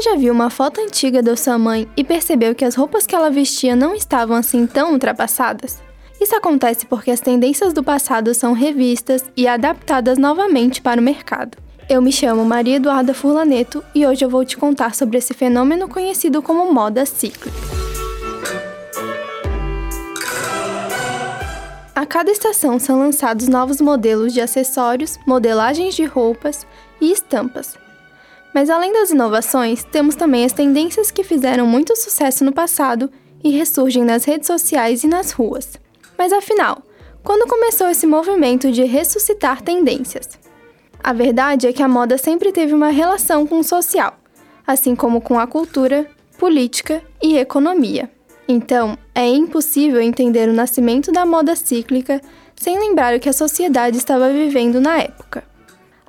Você já viu uma foto antiga da sua mãe e percebeu que as roupas que ela vestia não estavam assim tão ultrapassadas? Isso acontece porque as tendências do passado são revistas e adaptadas novamente para o mercado. Eu me chamo Maria Eduarda Furlaneto e hoje eu vou te contar sobre esse fenômeno conhecido como moda cíclica. A cada estação são lançados novos modelos de acessórios, modelagens de roupas e estampas, mas além das inovações, temos também as tendências que fizeram muito sucesso no passado e ressurgem nas redes sociais e nas ruas. Mas afinal, quando começou esse movimento de ressuscitar tendências? A verdade é que a moda sempre teve uma relação com o social, assim como com a cultura, política e economia. Então, é impossível entender o nascimento da moda cíclica sem lembrar o que a sociedade estava vivendo na época.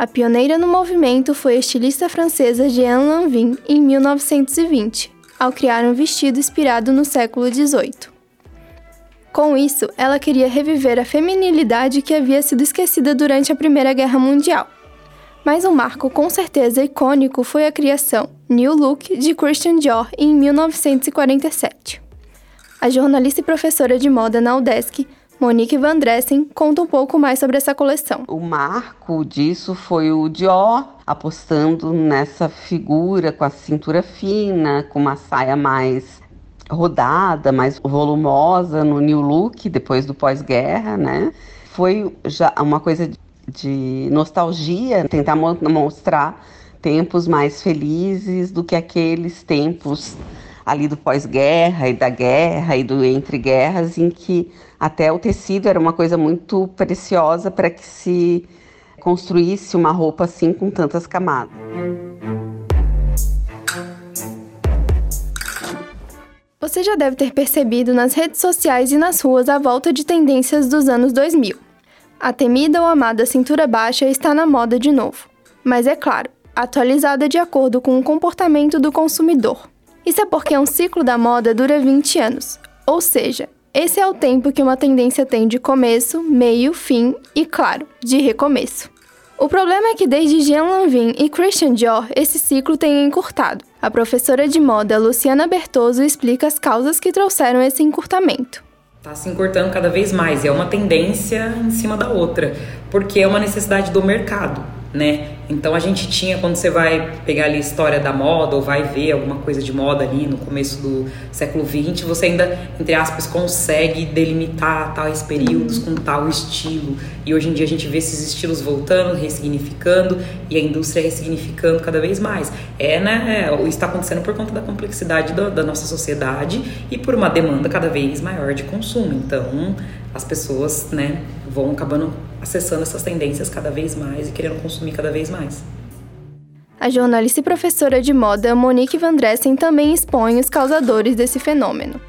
A pioneira no movimento foi a estilista francesa Jeanne Lanvin em 1920, ao criar um vestido inspirado no século XVIII. Com isso, ela queria reviver a feminilidade que havia sido esquecida durante a Primeira Guerra Mundial. Mas um marco com certeza icônico foi a criação New Look de Christian Dior em 1947. A jornalista e professora de moda na UDESC Monique Van Dressen conta um pouco mais sobre essa coleção. O marco disso foi o Dior apostando nessa figura com a cintura fina, com uma saia mais rodada, mais volumosa no New Look depois do pós-guerra, né? Foi já uma coisa de nostalgia, tentar mostrar tempos mais felizes do que aqueles tempos ali do pós-guerra e da guerra e do entre guerras, em que até o tecido era uma coisa muito preciosa para que se construísse uma roupa assim com tantas camadas. Você já deve ter percebido nas redes sociais e nas ruas a volta de tendências dos anos 2000. A temida ou amada cintura baixa está na moda de novo, mas é claro, atualizada de acordo com o comportamento do consumidor. Isso é porque um ciclo da moda dura 20 anos, ou seja, esse é o tempo que uma tendência tem de começo, meio, fim e, claro, de recomeço. O problema é que desde Jean Lanvin e Christian Dior, esse ciclo tem encurtado. A professora de moda Luciana Bertoso explica as causas que trouxeram esse encurtamento. Está se encurtando cada vez mais, é uma tendência em cima da outra, porque é uma necessidade do mercado né? Então a gente tinha, quando você vai pegar ali a história da moda ou vai ver alguma coisa de moda ali no começo do século XX, você ainda, entre aspas, consegue delimitar tais períodos com tal estilo. E hoje em dia a gente vê esses estilos voltando, ressignificando e a indústria ressignificando cada vez mais. É, né? É, está acontecendo por conta da complexidade do, da nossa sociedade e por uma demanda cada vez maior de consumo. Então as pessoas, né, vão acabando acessando essas tendências cada vez mais e querendo consumir cada vez mais. A jornalista e professora de moda Monique Van Dressen também expõe os causadores desse fenômeno.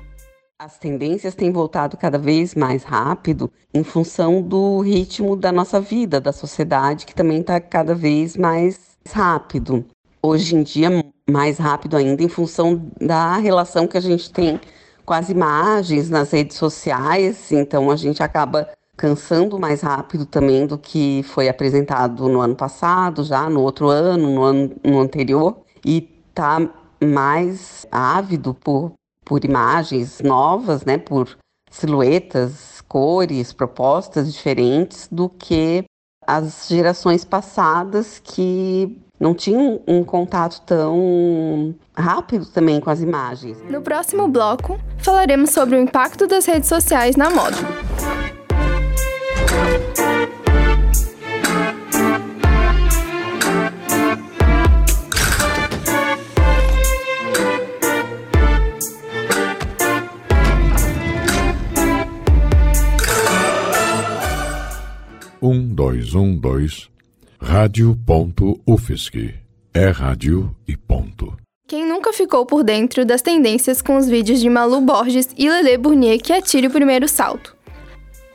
As tendências têm voltado cada vez mais rápido em função do ritmo da nossa vida, da sociedade, que também está cada vez mais rápido. Hoje em dia, mais rápido ainda, em função da relação que a gente tem com as imagens nas redes sociais, então a gente acaba cansando mais rápido também do que foi apresentado no ano passado, já no outro ano, no ano no anterior, e tá mais ávido por, por imagens novas, né, por silhuetas, cores, propostas diferentes do que as gerações passadas que não tinham um contato tão rápido também com as imagens. No próximo bloco, falaremos sobre o impacto das redes sociais na moda. Um dois um dois rádio.ufsc é rádio e ponto. Quem nunca ficou por dentro das tendências com os vídeos de Malu Borges e Lele Bournier que atire o primeiro salto?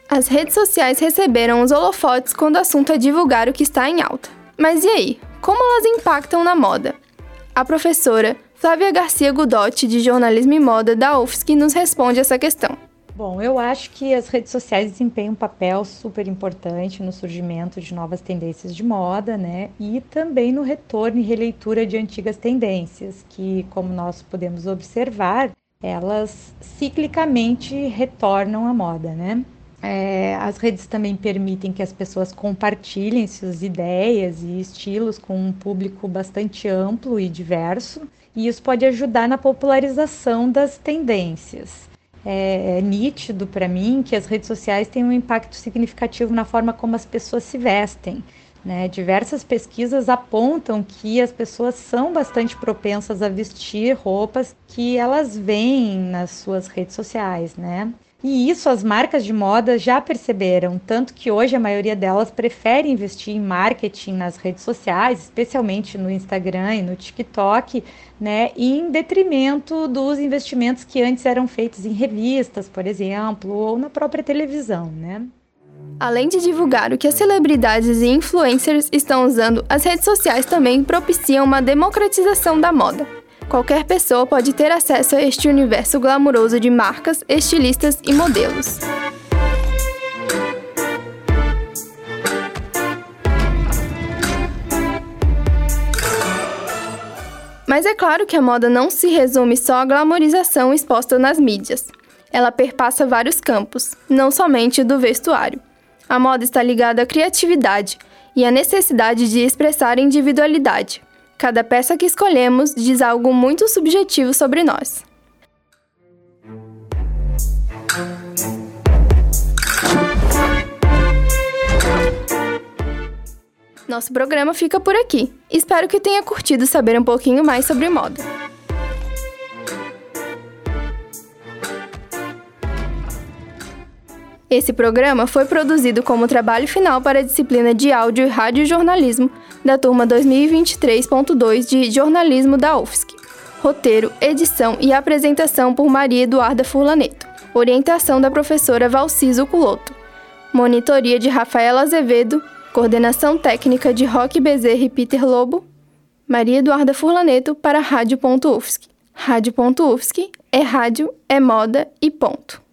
As redes sociais receberam os holofotes quando o assunto é divulgar o que está em alta. Mas e aí? Como elas impactam na moda? A professora Flávia Garcia Gudotti, de Jornalismo e Moda da UFSC, nos responde essa questão. Bom, eu acho que as redes sociais desempenham um papel super importante no surgimento de novas tendências de moda, né? E também no retorno e releitura de antigas tendências, que, como nós podemos observar, elas ciclicamente retornam à moda, né? É, as redes também permitem que as pessoas compartilhem suas ideias e estilos com um público bastante amplo e diverso, e isso pode ajudar na popularização das tendências é, é nítido para mim que as redes sociais têm um impacto significativo na forma como as pessoas se vestem. Né? Diversas pesquisas apontam que as pessoas são bastante propensas a vestir roupas que elas veem nas suas redes sociais, né? E isso as marcas de moda já perceberam, tanto que hoje a maioria delas prefere investir em marketing nas redes sociais, especialmente no Instagram e no TikTok, né, em detrimento dos investimentos que antes eram feitos em revistas, por exemplo, ou na própria televisão, né? Além de divulgar o que as celebridades e influencers estão usando, as redes sociais também propiciam uma democratização da moda. Qualquer pessoa pode ter acesso a este universo glamuroso de marcas, estilistas e modelos. Mas é claro que a moda não se resume só à glamorização exposta nas mídias. Ela perpassa vários campos, não somente do vestuário. A moda está ligada à criatividade e à necessidade de expressar individualidade. Cada peça que escolhemos diz algo muito subjetivo sobre nós. Nosso programa fica por aqui. Espero que tenha curtido saber um pouquinho mais sobre moda. Esse programa foi produzido como trabalho final para a disciplina de áudio e radiojornalismo da turma 2023.2 de jornalismo da UFSC. Roteiro, edição e apresentação por Maria Eduarda Furlaneto. Orientação da professora Valciso Culoto. Monitoria de Rafaela Azevedo. Coordenação técnica de Roque Bezerra e Peter Lobo. Maria Eduarda Furlaneto para Rádio.UFSC. Rádio.UFSC é rádio, é moda e ponto.